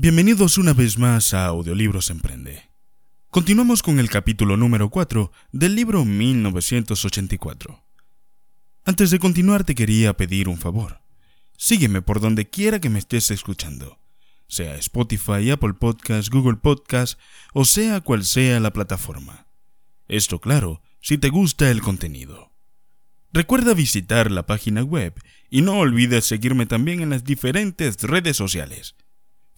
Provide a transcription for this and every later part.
Bienvenidos una vez más a Audiolibros Emprende. Continuamos con el capítulo número 4 del libro 1984. Antes de continuar te quería pedir un favor. Sígueme por donde quiera que me estés escuchando, sea Spotify, Apple Podcast, Google Podcast o sea cual sea la plataforma. Esto claro, si te gusta el contenido. Recuerda visitar la página web y no olvides seguirme también en las diferentes redes sociales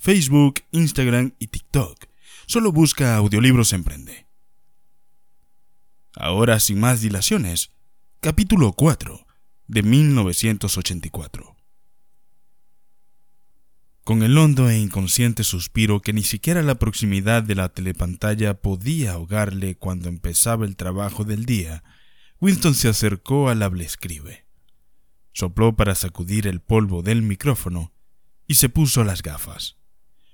Facebook, Instagram y TikTok. Solo busca Audiolibros Emprende. Ahora, sin más dilaciones, capítulo 4 de 1984. Con el hondo e inconsciente suspiro que ni siquiera la proximidad de la telepantalla podía ahogarle cuando empezaba el trabajo del día, Winston se acercó al hable escribe. Sopló para sacudir el polvo del micrófono y se puso las gafas.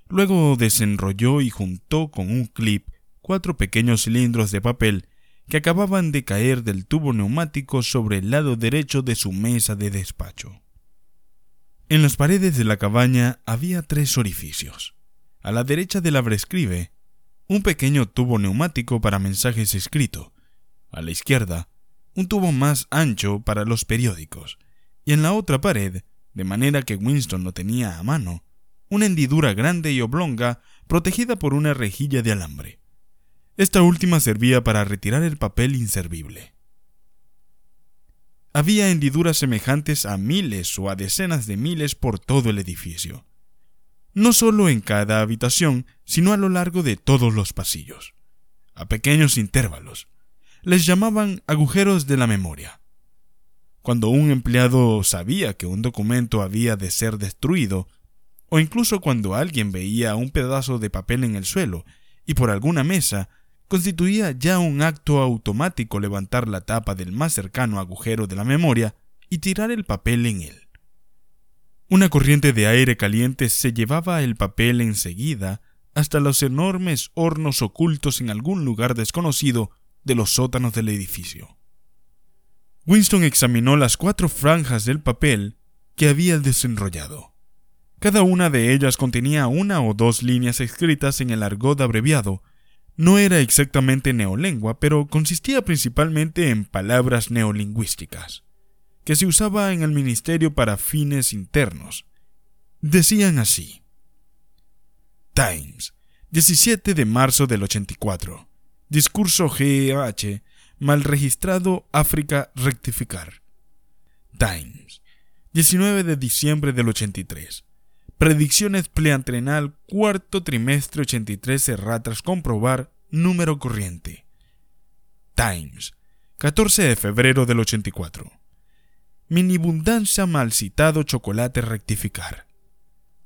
Luego desenrolló y juntó con un clip cuatro pequeños cilindros de papel que acababan de caer del tubo neumático sobre el lado derecho de su mesa de despacho. En las paredes de la cabaña había tres orificios. A la derecha del abrescribe, un pequeño tubo neumático para mensajes escritos. A la izquierda, un tubo más ancho para los periódicos. Y en la otra pared, de manera que Winston lo tenía a mano, una hendidura grande y oblonga protegida por una rejilla de alambre. Esta última servía para retirar el papel inservible. Había hendiduras semejantes a miles o a decenas de miles por todo el edificio, no solo en cada habitación, sino a lo largo de todos los pasillos, a pequeños intervalos. Les llamaban agujeros de la memoria. Cuando un empleado sabía que un documento había de ser destruido, o incluso cuando alguien veía un pedazo de papel en el suelo y por alguna mesa, constituía ya un acto automático levantar la tapa del más cercano agujero de la memoria y tirar el papel en él. Una corriente de aire caliente se llevaba el papel enseguida hasta los enormes hornos ocultos en algún lugar desconocido de los sótanos del edificio. Winston examinó las cuatro franjas del papel que había desenrollado. Cada una de ellas contenía una o dos líneas escritas en el argot abreviado. No era exactamente neolengua, pero consistía principalmente en palabras neolingüísticas, que se usaba en el ministerio para fines internos. Decían así. Times, 17 de marzo del 84. Discurso GH, mal registrado África rectificar. Times, 19 de diciembre del 83. Predicciones pleantrenal cuarto trimestre 83 erra tras comprobar número corriente. Times, 14 de febrero del 84. Minibundancia mal citado chocolate rectificar.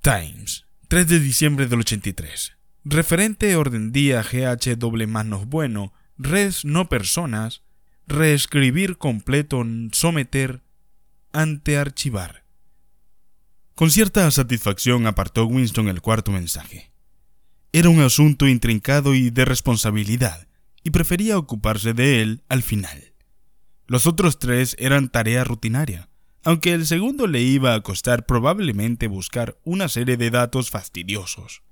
Times, 3 de diciembre del 83. Referente orden día GH doble manos bueno, res no personas, reescribir completo someter ante archivar. Con cierta satisfacción apartó Winston el cuarto mensaje. Era un asunto intrincado y de responsabilidad, y prefería ocuparse de él al final. Los otros tres eran tarea rutinaria, aunque el segundo le iba a costar probablemente buscar una serie de datos fastidiosos.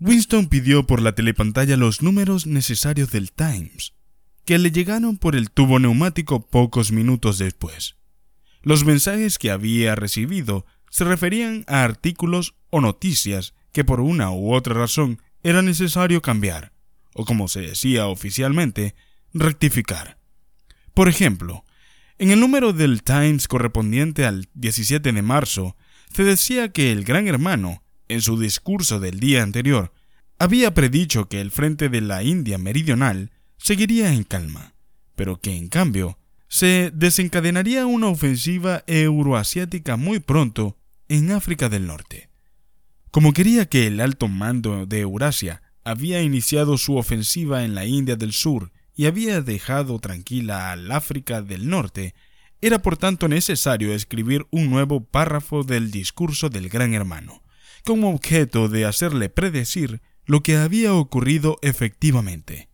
Winston pidió por la telepantalla los números necesarios del Times, que le llegaron por el tubo neumático pocos minutos después. Los mensajes que había recibido se referían a artículos o noticias que por una u otra razón era necesario cambiar, o como se decía oficialmente, rectificar. Por ejemplo, en el número del Times correspondiente al 17 de marzo, se decía que el Gran Hermano, en su discurso del día anterior, había predicho que el frente de la India meridional seguiría en calma, pero que en cambio se desencadenaría una ofensiva euroasiática muy pronto en África del Norte. Como quería que el alto mando de Eurasia había iniciado su ofensiva en la India del Sur y había dejado tranquila al África del Norte, era por tanto necesario escribir un nuevo párrafo del discurso del Gran Hermano, como objeto de hacerle predecir lo que había ocurrido efectivamente.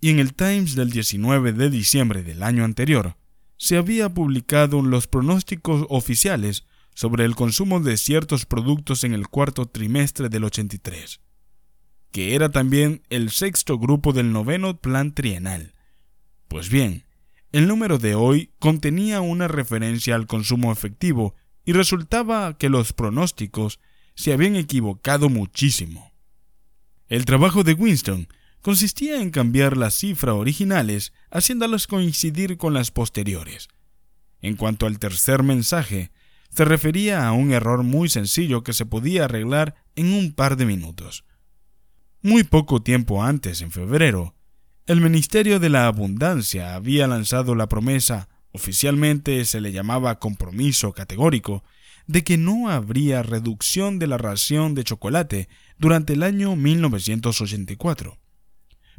Y en el Times del 19 de diciembre del año anterior, se había publicado los pronósticos oficiales sobre el consumo de ciertos productos en el cuarto trimestre del 83, que era también el sexto grupo del noveno plan trienal. Pues bien, el número de hoy contenía una referencia al consumo efectivo y resultaba que los pronósticos se habían equivocado muchísimo. El trabajo de Winston consistía en cambiar las cifras originales haciéndolas coincidir con las posteriores. En cuanto al tercer mensaje, se refería a un error muy sencillo que se podía arreglar en un par de minutos. Muy poco tiempo antes, en febrero, el Ministerio de la Abundancia había lanzado la promesa, oficialmente se le llamaba compromiso categórico, de que no habría reducción de la ración de chocolate durante el año 1984.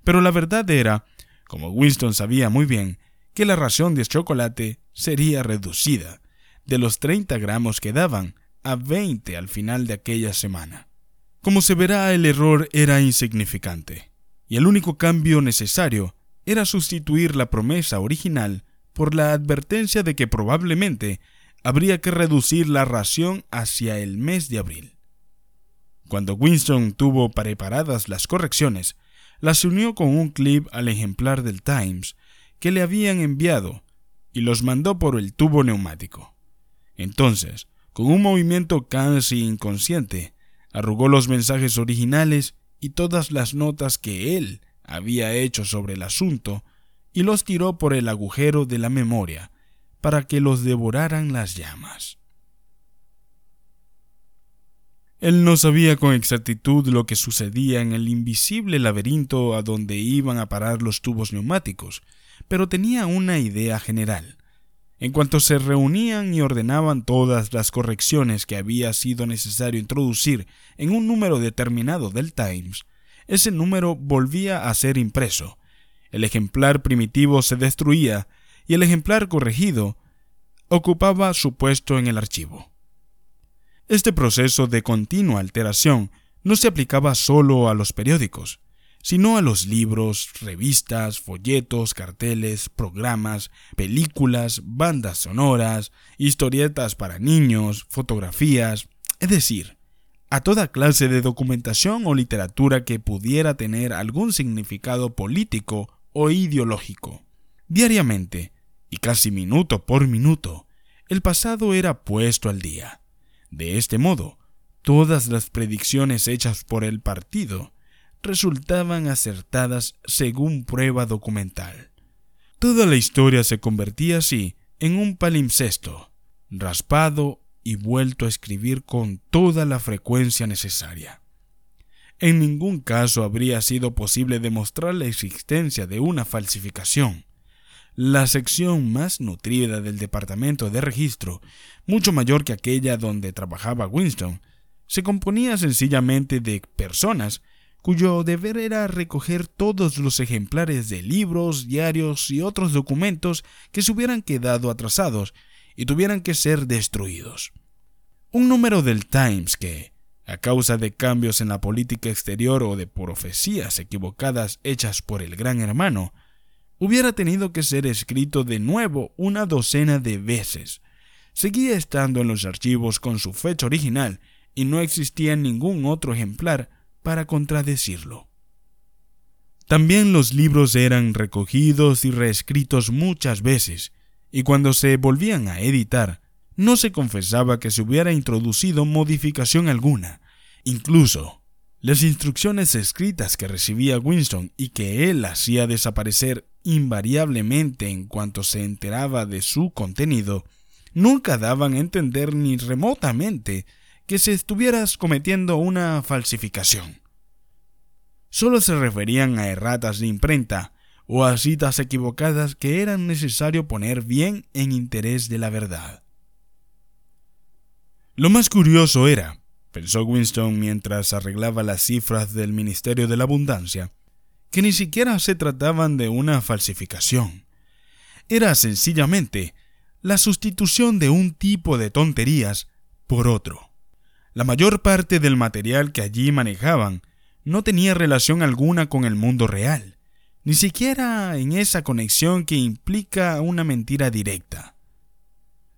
Pero la verdad era, como Winston sabía muy bien, que la ración de chocolate sería reducida de los 30 gramos que daban a 20 al final de aquella semana. Como se verá, el error era insignificante, y el único cambio necesario era sustituir la promesa original por la advertencia de que probablemente habría que reducir la ración hacia el mes de abril. Cuando Winston tuvo preparadas las correcciones, las unió con un clip al ejemplar del Times que le habían enviado y los mandó por el tubo neumático. Entonces, con un movimiento casi inconsciente, arrugó los mensajes originales y todas las notas que él había hecho sobre el asunto y los tiró por el agujero de la memoria para que los devoraran las llamas. Él no sabía con exactitud lo que sucedía en el invisible laberinto a donde iban a parar los tubos neumáticos, pero tenía una idea general. En cuanto se reunían y ordenaban todas las correcciones que había sido necesario introducir en un número determinado del Times, ese número volvía a ser impreso. El ejemplar primitivo se destruía y el ejemplar corregido ocupaba su puesto en el archivo. Este proceso de continua alteración no se aplicaba solo a los periódicos, sino a los libros, revistas, folletos, carteles, programas, películas, bandas sonoras, historietas para niños, fotografías, es decir, a toda clase de documentación o literatura que pudiera tener algún significado político o ideológico. Diariamente, y casi minuto por minuto, el pasado era puesto al día. De este modo, todas las predicciones hechas por el partido resultaban acertadas según prueba documental. Toda la historia se convertía así en un palimpsesto, raspado y vuelto a escribir con toda la frecuencia necesaria. En ningún caso habría sido posible demostrar la existencia de una falsificación. La sección más nutrida del departamento de registro, mucho mayor que aquella donde trabajaba Winston, se componía sencillamente de personas cuyo deber era recoger todos los ejemplares de libros, diarios y otros documentos que se hubieran quedado atrasados y tuvieran que ser destruidos. Un número del Times que, a causa de cambios en la política exterior o de profecías equivocadas hechas por el gran hermano, hubiera tenido que ser escrito de nuevo una docena de veces. Seguía estando en los archivos con su fecha original y no existía ningún otro ejemplar para contradecirlo. También los libros eran recogidos y reescritos muchas veces, y cuando se volvían a editar, no se confesaba que se hubiera introducido modificación alguna. Incluso, las instrucciones escritas que recibía Winston y que él hacía desaparecer invariablemente en cuanto se enteraba de su contenido, nunca daban a entender ni remotamente que se estuvieras cometiendo una falsificación. Solo se referían a erratas de imprenta o a citas equivocadas que eran necesario poner bien en interés de la verdad. Lo más curioso era, pensó Winston mientras arreglaba las cifras del Ministerio de la Abundancia, que ni siquiera se trataban de una falsificación. Era sencillamente la sustitución de un tipo de tonterías por otro. La mayor parte del material que allí manejaban no tenía relación alguna con el mundo real, ni siquiera en esa conexión que implica una mentira directa.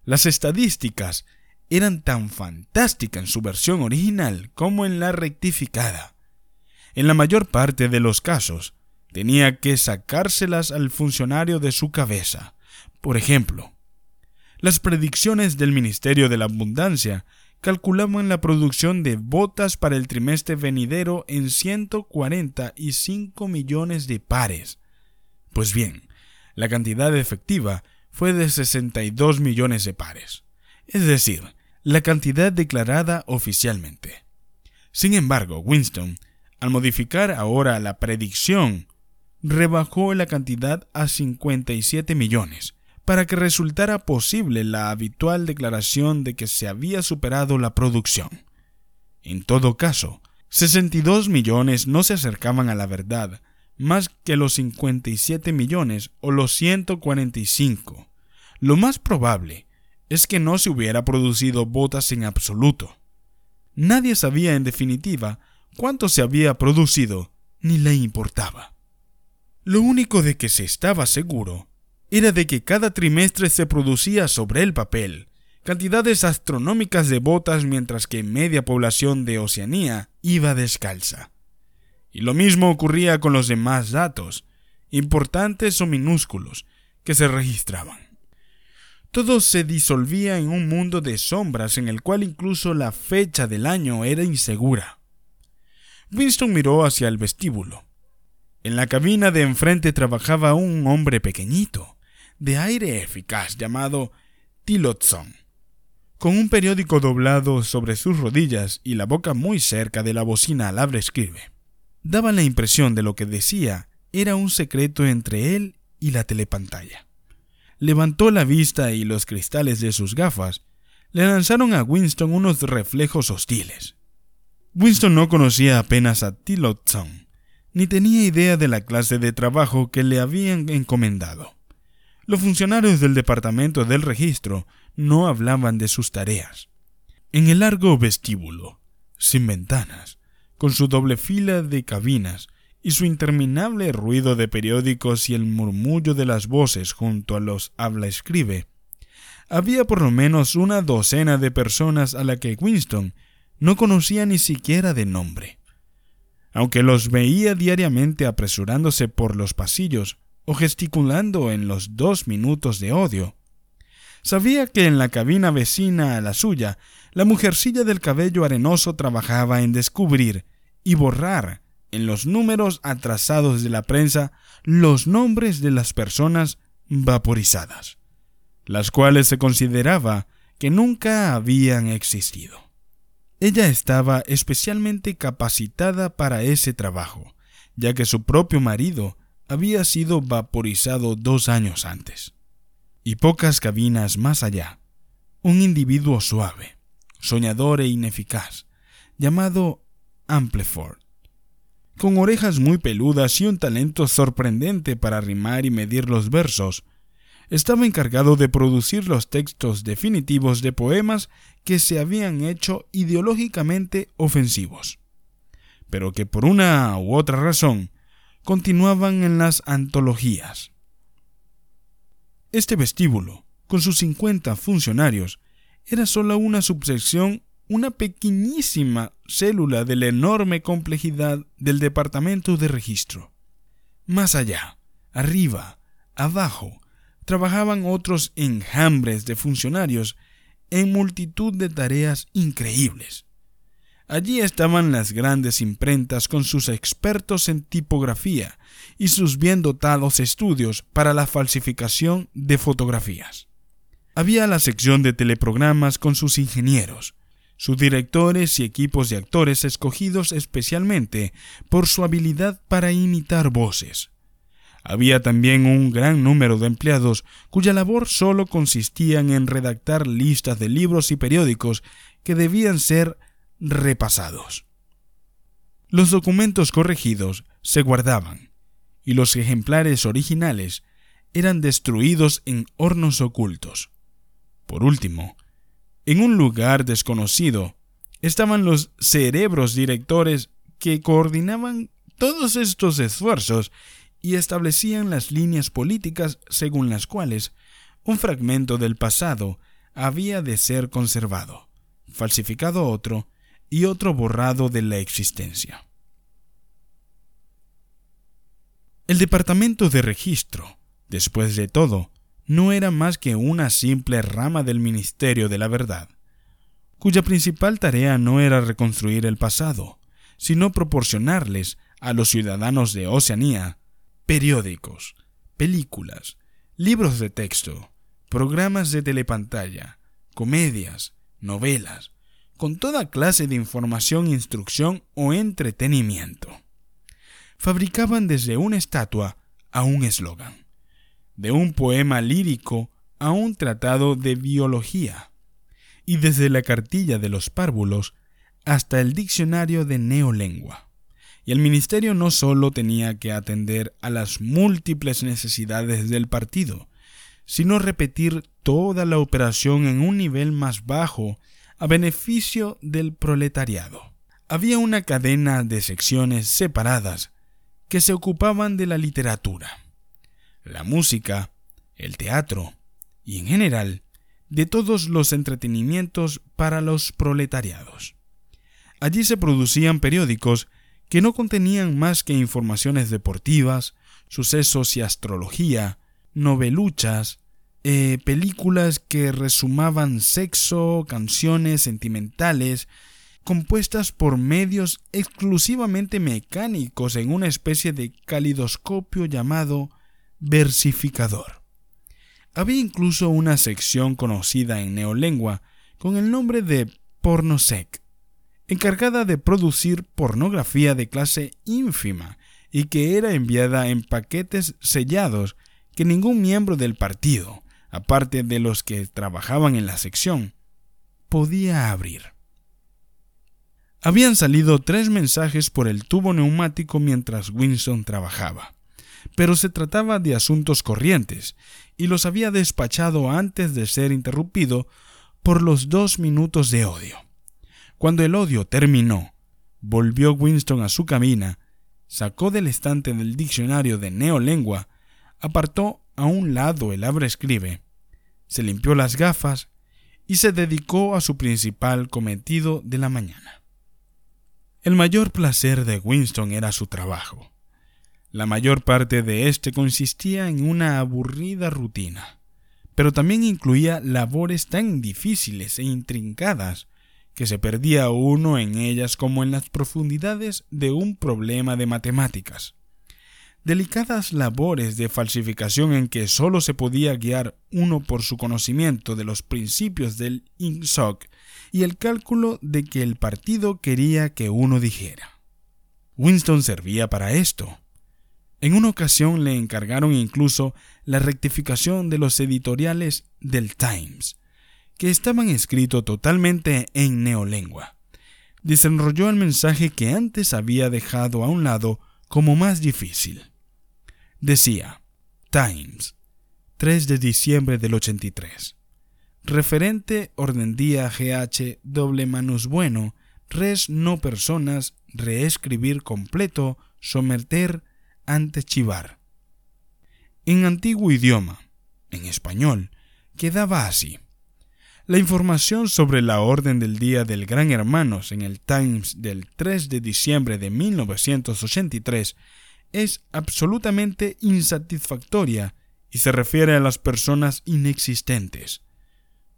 Las estadísticas eran tan fantásticas en su versión original como en la rectificada. En la mayor parte de los casos, tenía que sacárselas al funcionario de su cabeza. Por ejemplo, las predicciones del Ministerio de la Abundancia calculaban la producción de botas para el trimestre venidero en 145 millones de pares. Pues bien, la cantidad efectiva fue de 62 millones de pares, es decir, la cantidad declarada oficialmente. Sin embargo, Winston, al modificar ahora la predicción, rebajó la cantidad a 57 millones, para que resultara posible la habitual declaración de que se había superado la producción. En todo caso, 62 millones no se acercaban a la verdad más que los 57 millones o los 145. Lo más probable es que no se hubiera producido botas en absoluto. Nadie sabía en definitiva cuánto se había producido, ni le importaba. Lo único de que se estaba seguro era de que cada trimestre se producía sobre el papel cantidades astronómicas de botas mientras que media población de Oceanía iba descalza. Y lo mismo ocurría con los demás datos, importantes o minúsculos, que se registraban. Todo se disolvía en un mundo de sombras en el cual incluso la fecha del año era insegura. Winston miró hacia el vestíbulo. En la cabina de enfrente trabajaba un hombre pequeñito, de aire eficaz llamado Tillotson, con un periódico doblado sobre sus rodillas y la boca muy cerca de la bocina al habla escribe. Daba la impresión de lo que decía era un secreto entre él y la telepantalla. Levantó la vista y los cristales de sus gafas le lanzaron a Winston unos reflejos hostiles. Winston no conocía apenas a Tillotson, ni tenía idea de la clase de trabajo que le habían encomendado. Los funcionarios del departamento del registro no hablaban de sus tareas. En el largo vestíbulo, sin ventanas, con su doble fila de cabinas y su interminable ruido de periódicos y el murmullo de las voces junto a los habla escribe, había por lo menos una docena de personas a la que Winston no conocía ni siquiera de nombre. Aunque los veía diariamente apresurándose por los pasillos o gesticulando en los dos minutos de odio. Sabía que en la cabina vecina a la suya, la mujercilla del cabello arenoso trabajaba en descubrir y borrar en los números atrasados de la prensa los nombres de las personas vaporizadas, las cuales se consideraba que nunca habían existido. Ella estaba especialmente capacitada para ese trabajo, ya que su propio marido había sido vaporizado dos años antes. Y pocas cabinas más allá, un individuo suave, soñador e ineficaz, llamado Ampleford, con orejas muy peludas y un talento sorprendente para rimar y medir los versos, estaba encargado de producir los textos definitivos de poemas que se habían hecho ideológicamente ofensivos, pero que por una u otra razón continuaban en las antologías. Este vestíbulo, con sus 50 funcionarios, era sólo una subsección, una pequeñísima célula de la enorme complejidad del departamento de registro. Más allá, arriba, abajo, trabajaban otros enjambres de funcionarios en multitud de tareas increíbles. Allí estaban las grandes imprentas con sus expertos en tipografía y sus bien dotados estudios para la falsificación de fotografías. Había la sección de teleprogramas con sus ingenieros, sus directores y equipos de actores escogidos especialmente por su habilidad para imitar voces. Había también un gran número de empleados cuya labor solo consistía en redactar listas de libros y periódicos que debían ser repasados. Los documentos corregidos se guardaban y los ejemplares originales eran destruidos en hornos ocultos. Por último, en un lugar desconocido estaban los cerebros directores que coordinaban todos estos esfuerzos y establecían las líneas políticas según las cuales un fragmento del pasado había de ser conservado, falsificado otro y otro borrado de la existencia. El departamento de registro, después de todo, no era más que una simple rama del Ministerio de la Verdad, cuya principal tarea no era reconstruir el pasado, sino proporcionarles a los ciudadanos de Oceanía periódicos, películas, libros de texto, programas de telepantalla, comedias, novelas, con toda clase de información, instrucción o entretenimiento. Fabricaban desde una estatua a un eslogan, de un poema lírico a un tratado de biología, y desde la cartilla de los párvulos hasta el diccionario de neolengua. Y el ministerio no solo tenía que atender a las múltiples necesidades del partido, sino repetir toda la operación en un nivel más bajo a beneficio del proletariado. Había una cadena de secciones separadas que se ocupaban de la literatura, la música, el teatro y en general de todos los entretenimientos para los proletariados. Allí se producían periódicos que no contenían más que informaciones deportivas, sucesos y astrología, noveluchas, eh, películas que resumaban sexo, canciones sentimentales, compuestas por medios exclusivamente mecánicos en una especie de calidoscopio llamado versificador. Había incluso una sección conocida en neolengua con el nombre de pornosec, encargada de producir pornografía de clase ínfima y que era enviada en paquetes sellados que ningún miembro del partido, aparte de los que trabajaban en la sección, podía abrir. Habían salido tres mensajes por el tubo neumático mientras Winston trabajaba, pero se trataba de asuntos corrientes, y los había despachado antes de ser interrumpido por los dos minutos de odio. Cuando el odio terminó, volvió Winston a su cabina, sacó del estante del diccionario de neolengua, apartó a un lado el abre escribe, se limpió las gafas y se dedicó a su principal cometido de la mañana. El mayor placer de Winston era su trabajo. La mayor parte de éste consistía en una aburrida rutina, pero también incluía labores tan difíciles e intrincadas que se perdía uno en ellas como en las profundidades de un problema de matemáticas delicadas labores de falsificación en que sólo se podía guiar uno por su conocimiento de los principios del INSOC y el cálculo de que el partido quería que uno dijera. Winston servía para esto. En una ocasión le encargaron incluso la rectificación de los editoriales del Times, que estaban escritos totalmente en neolengua. Desenrolló el mensaje que antes había dejado a un lado como más difícil. Decía, Times, 3 de diciembre del 83. Referente orden día GH doble manus bueno, res no personas, reescribir completo, someter ante chivar. En antiguo idioma, en español, quedaba así. La información sobre la orden del día del Gran Hermanos en el Times del 3 de diciembre de 1983 es absolutamente insatisfactoria y se refiere a las personas inexistentes.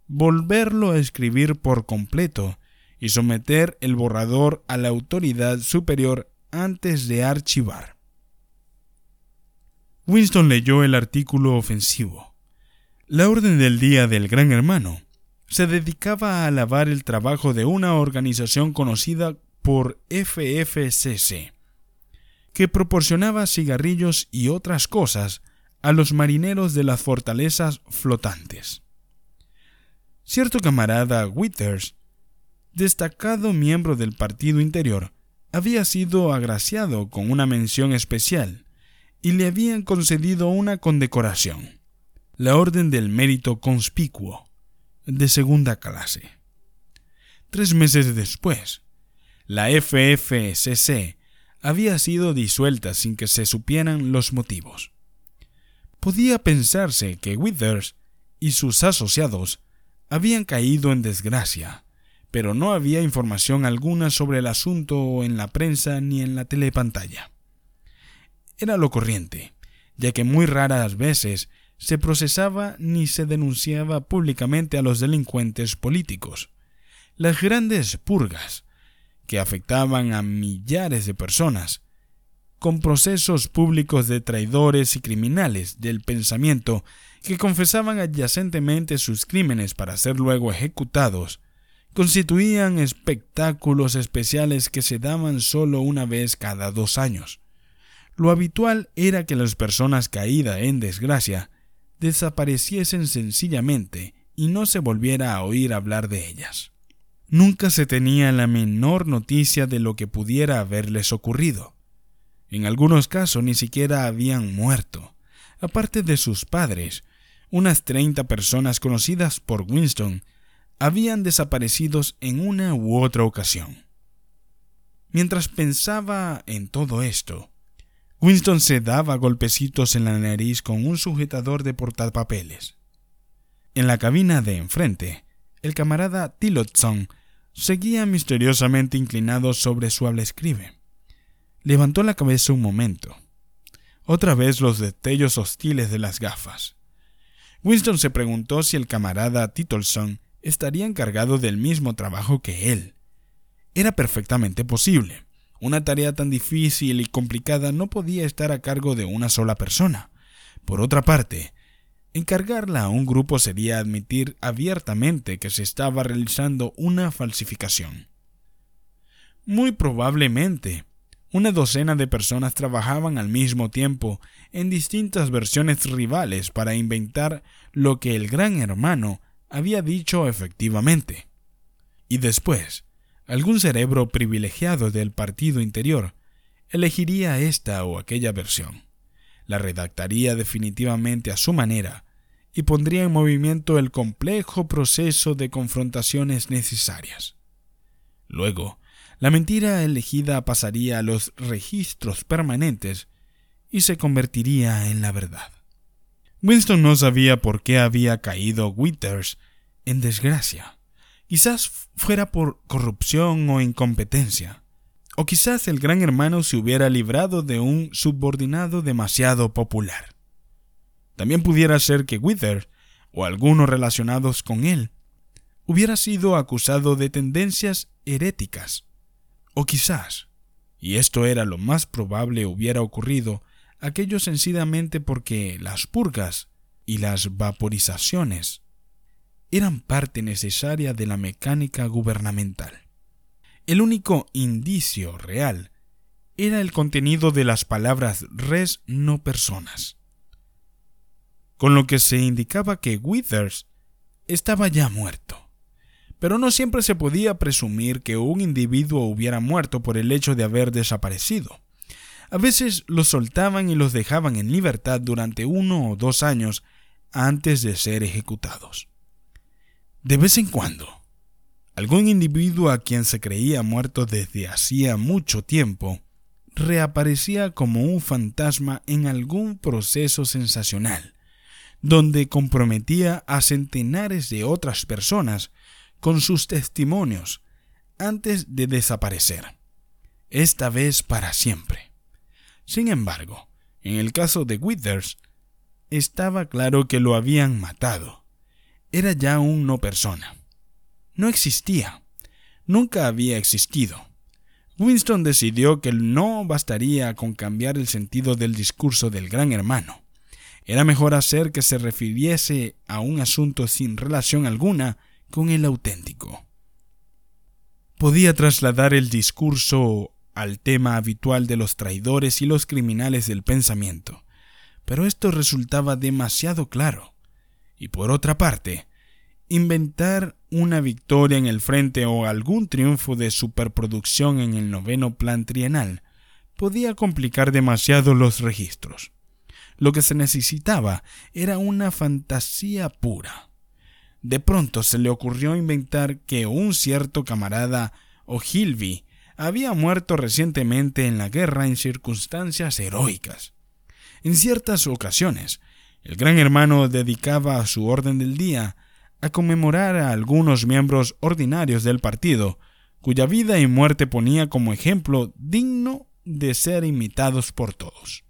Volverlo a escribir por completo y someter el borrador a la autoridad superior antes de archivar. Winston leyó el artículo ofensivo. La orden del día del Gran Hermano se dedicaba a alabar el trabajo de una organización conocida por FFCC, que proporcionaba cigarrillos y otras cosas a los marineros de las fortalezas flotantes. Cierto camarada Withers, destacado miembro del Partido Interior, había sido agraciado con una mención especial y le habían concedido una condecoración, la Orden del Mérito Conspicuo, de segunda clase. Tres meses después, la FFCC había sido disuelta sin que se supieran los motivos. Podía pensarse que Withers y sus asociados habían caído en desgracia, pero no había información alguna sobre el asunto en la prensa ni en la telepantalla. Era lo corriente, ya que muy raras veces se procesaba ni se denunciaba públicamente a los delincuentes políticos. Las grandes purgas, que afectaban a millares de personas, con procesos públicos de traidores y criminales del pensamiento que confesaban adyacentemente sus crímenes para ser luego ejecutados, constituían espectáculos especiales que se daban solo una vez cada dos años. Lo habitual era que las personas caídas en desgracia desapareciesen sencillamente y no se volviera a oír hablar de ellas. Nunca se tenía la menor noticia de lo que pudiera haberles ocurrido. En algunos casos ni siquiera habían muerto. Aparte de sus padres, unas treinta personas conocidas por Winston habían desaparecido en una u otra ocasión. Mientras pensaba en todo esto, Winston se daba golpecitos en la nariz con un sujetador de portapapeles. En la cabina de enfrente, el camarada Tillotson seguía misteriosamente inclinado sobre su habla escribe. Levantó la cabeza un momento. Otra vez los destellos hostiles de las gafas. Winston se preguntó si el camarada Titleson estaría encargado del mismo trabajo que él. Era perfectamente posible. Una tarea tan difícil y complicada no podía estar a cargo de una sola persona. Por otra parte, encargarla a un grupo sería admitir abiertamente que se estaba realizando una falsificación. Muy probablemente, una docena de personas trabajaban al mismo tiempo en distintas versiones rivales para inventar lo que el gran hermano había dicho efectivamente. Y después, algún cerebro privilegiado del partido interior elegiría esta o aquella versión, la redactaría definitivamente a su manera y pondría en movimiento el complejo proceso de confrontaciones necesarias. Luego, la mentira elegida pasaría a los registros permanentes y se convertiría en la verdad. Winston no sabía por qué había caído Withers en desgracia. Quizás fuera por corrupción o incompetencia. O quizás el gran hermano se hubiera librado de un subordinado demasiado popular. También pudiera ser que Withers, o algunos relacionados con él, hubiera sido acusado de tendencias heréticas o quizás, y esto era lo más probable hubiera ocurrido, aquello sencillamente porque las purgas y las vaporizaciones eran parte necesaria de la mecánica gubernamental. El único indicio real era el contenido de las palabras res no personas, con lo que se indicaba que Withers estaba ya muerto pero no siempre se podía presumir que un individuo hubiera muerto por el hecho de haber desaparecido. A veces los soltaban y los dejaban en libertad durante uno o dos años antes de ser ejecutados. De vez en cuando, algún individuo a quien se creía muerto desde hacía mucho tiempo reaparecía como un fantasma en algún proceso sensacional, donde comprometía a centenares de otras personas con sus testimonios antes de desaparecer, esta vez para siempre. Sin embargo, en el caso de Withers, estaba claro que lo habían matado. Era ya un no persona. No existía. Nunca había existido. Winston decidió que no bastaría con cambiar el sentido del discurso del gran hermano. Era mejor hacer que se refiriese a un asunto sin relación alguna con el auténtico. Podía trasladar el discurso al tema habitual de los traidores y los criminales del pensamiento, pero esto resultaba demasiado claro. Y por otra parte, inventar una victoria en el frente o algún triunfo de superproducción en el noveno plan trienal podía complicar demasiado los registros. Lo que se necesitaba era una fantasía pura. De pronto se le ocurrió inventar que un cierto camarada O'Hilby había muerto recientemente en la guerra en circunstancias heroicas. En ciertas ocasiones, el gran hermano dedicaba a su orden del día a conmemorar a algunos miembros ordinarios del partido, cuya vida y muerte ponía como ejemplo digno de ser imitados por todos.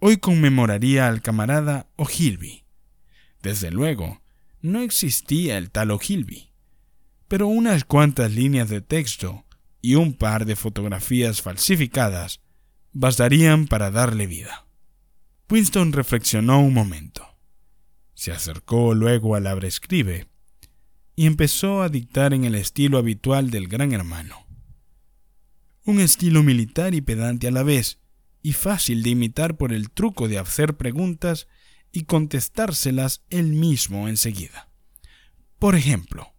Hoy conmemoraría al camarada O'Hilby. Desde luego, no existía el tal O'Hilby, pero unas cuantas líneas de texto y un par de fotografías falsificadas bastarían para darle vida. Winston reflexionó un momento. Se acercó luego al abrescribe y empezó a dictar en el estilo habitual del gran hermano. Un estilo militar y pedante a la vez, y fácil de imitar por el truco de hacer preguntas y contestárselas él mismo enseguida. Por ejemplo,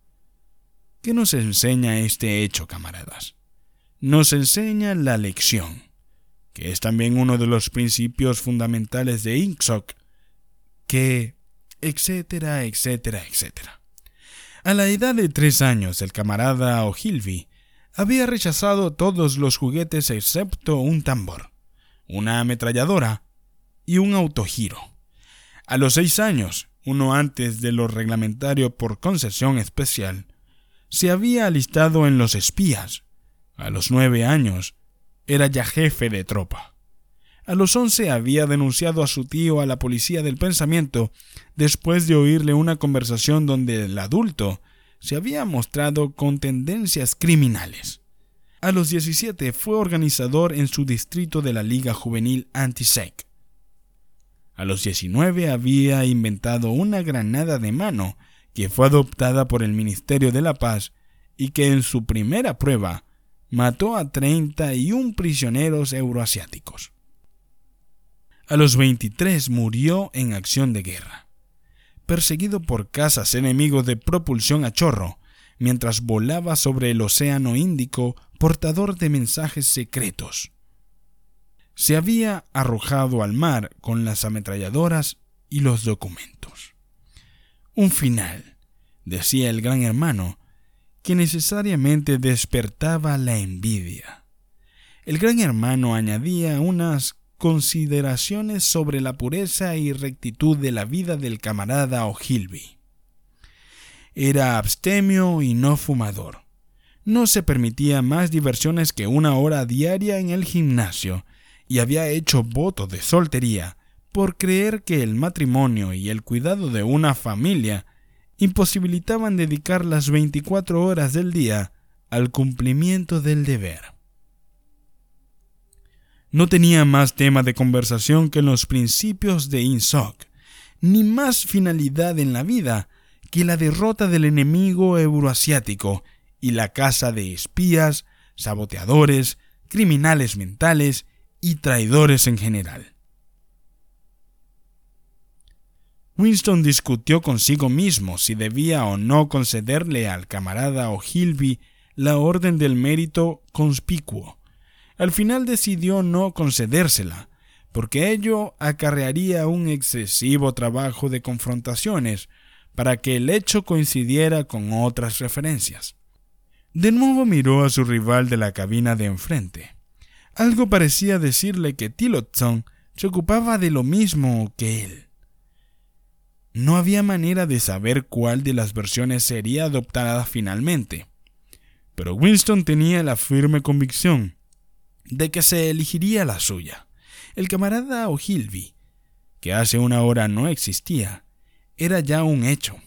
¿qué nos enseña este hecho, camaradas? Nos enseña la lección, que es también uno de los principios fundamentales de Inksock, que etcétera, etcétera, etcétera. A la edad de tres años, el camarada O'Hilby había rechazado todos los juguetes excepto un tambor, una ametralladora y un autogiro. A los seis años, uno antes de lo reglamentario por concesión especial, se había alistado en los espías. A los nueve años, era ya jefe de tropa. A los once había denunciado a su tío a la policía del pensamiento después de oírle una conversación donde el adulto se había mostrado con tendencias criminales. A los 17 fue organizador en su distrito de la Liga Juvenil Anti-Sec. A los 19 había inventado una granada de mano que fue adoptada por el Ministerio de la Paz y que en su primera prueba mató a 31 prisioneros euroasiáticos. A los 23 murió en acción de guerra, perseguido por cazas enemigos de propulsión a chorro, mientras volaba sobre el Océano Índico portador de mensajes secretos. Se había arrojado al mar con las ametralladoras y los documentos. Un final, decía el gran hermano, que necesariamente despertaba la envidia. El gran hermano añadía unas consideraciones sobre la pureza y rectitud de la vida del camarada O'Hilby. Era abstemio y no fumador. No se permitía más diversiones que una hora diaria en el gimnasio y había hecho voto de soltería por creer que el matrimonio y el cuidado de una familia imposibilitaban dedicar las 24 horas del día al cumplimiento del deber. No tenía más tema de conversación que los principios de INSOC, ni más finalidad en la vida que la derrota del enemigo euroasiático y la caza de espías, saboteadores, criminales mentales y traidores en general. Winston discutió consigo mismo si debía o no concederle al camarada O'Hilby la orden del mérito conspicuo al final decidió no concedérsela, porque ello acarrearía un excesivo trabajo de confrontaciones para que el hecho coincidiera con otras referencias. De nuevo miró a su rival de la cabina de enfrente. Algo parecía decirle que Tillotson se ocupaba de lo mismo que él. No había manera de saber cuál de las versiones sería adoptada finalmente, pero Winston tenía la firme convicción de que se elegiría la suya. El camarada O'Hilby, que hace una hora no existía, era ya un hecho.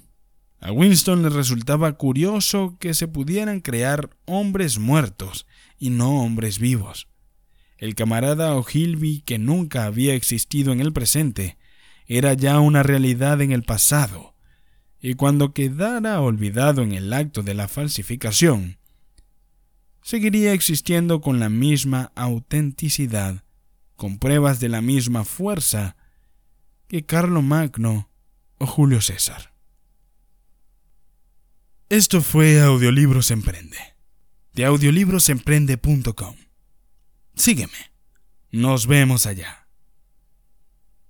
A Winston le resultaba curioso que se pudieran crear hombres muertos y no hombres vivos. El camarada O'Hilby, que nunca había existido en el presente, era ya una realidad en el pasado, y cuando quedara olvidado en el acto de la falsificación, seguiría existiendo con la misma autenticidad, con pruebas de la misma fuerza que Carlo Magno o Julio César. Esto fue Audiolibros Emprende, de audiolibrosemprende.com. Sígueme. Nos vemos allá.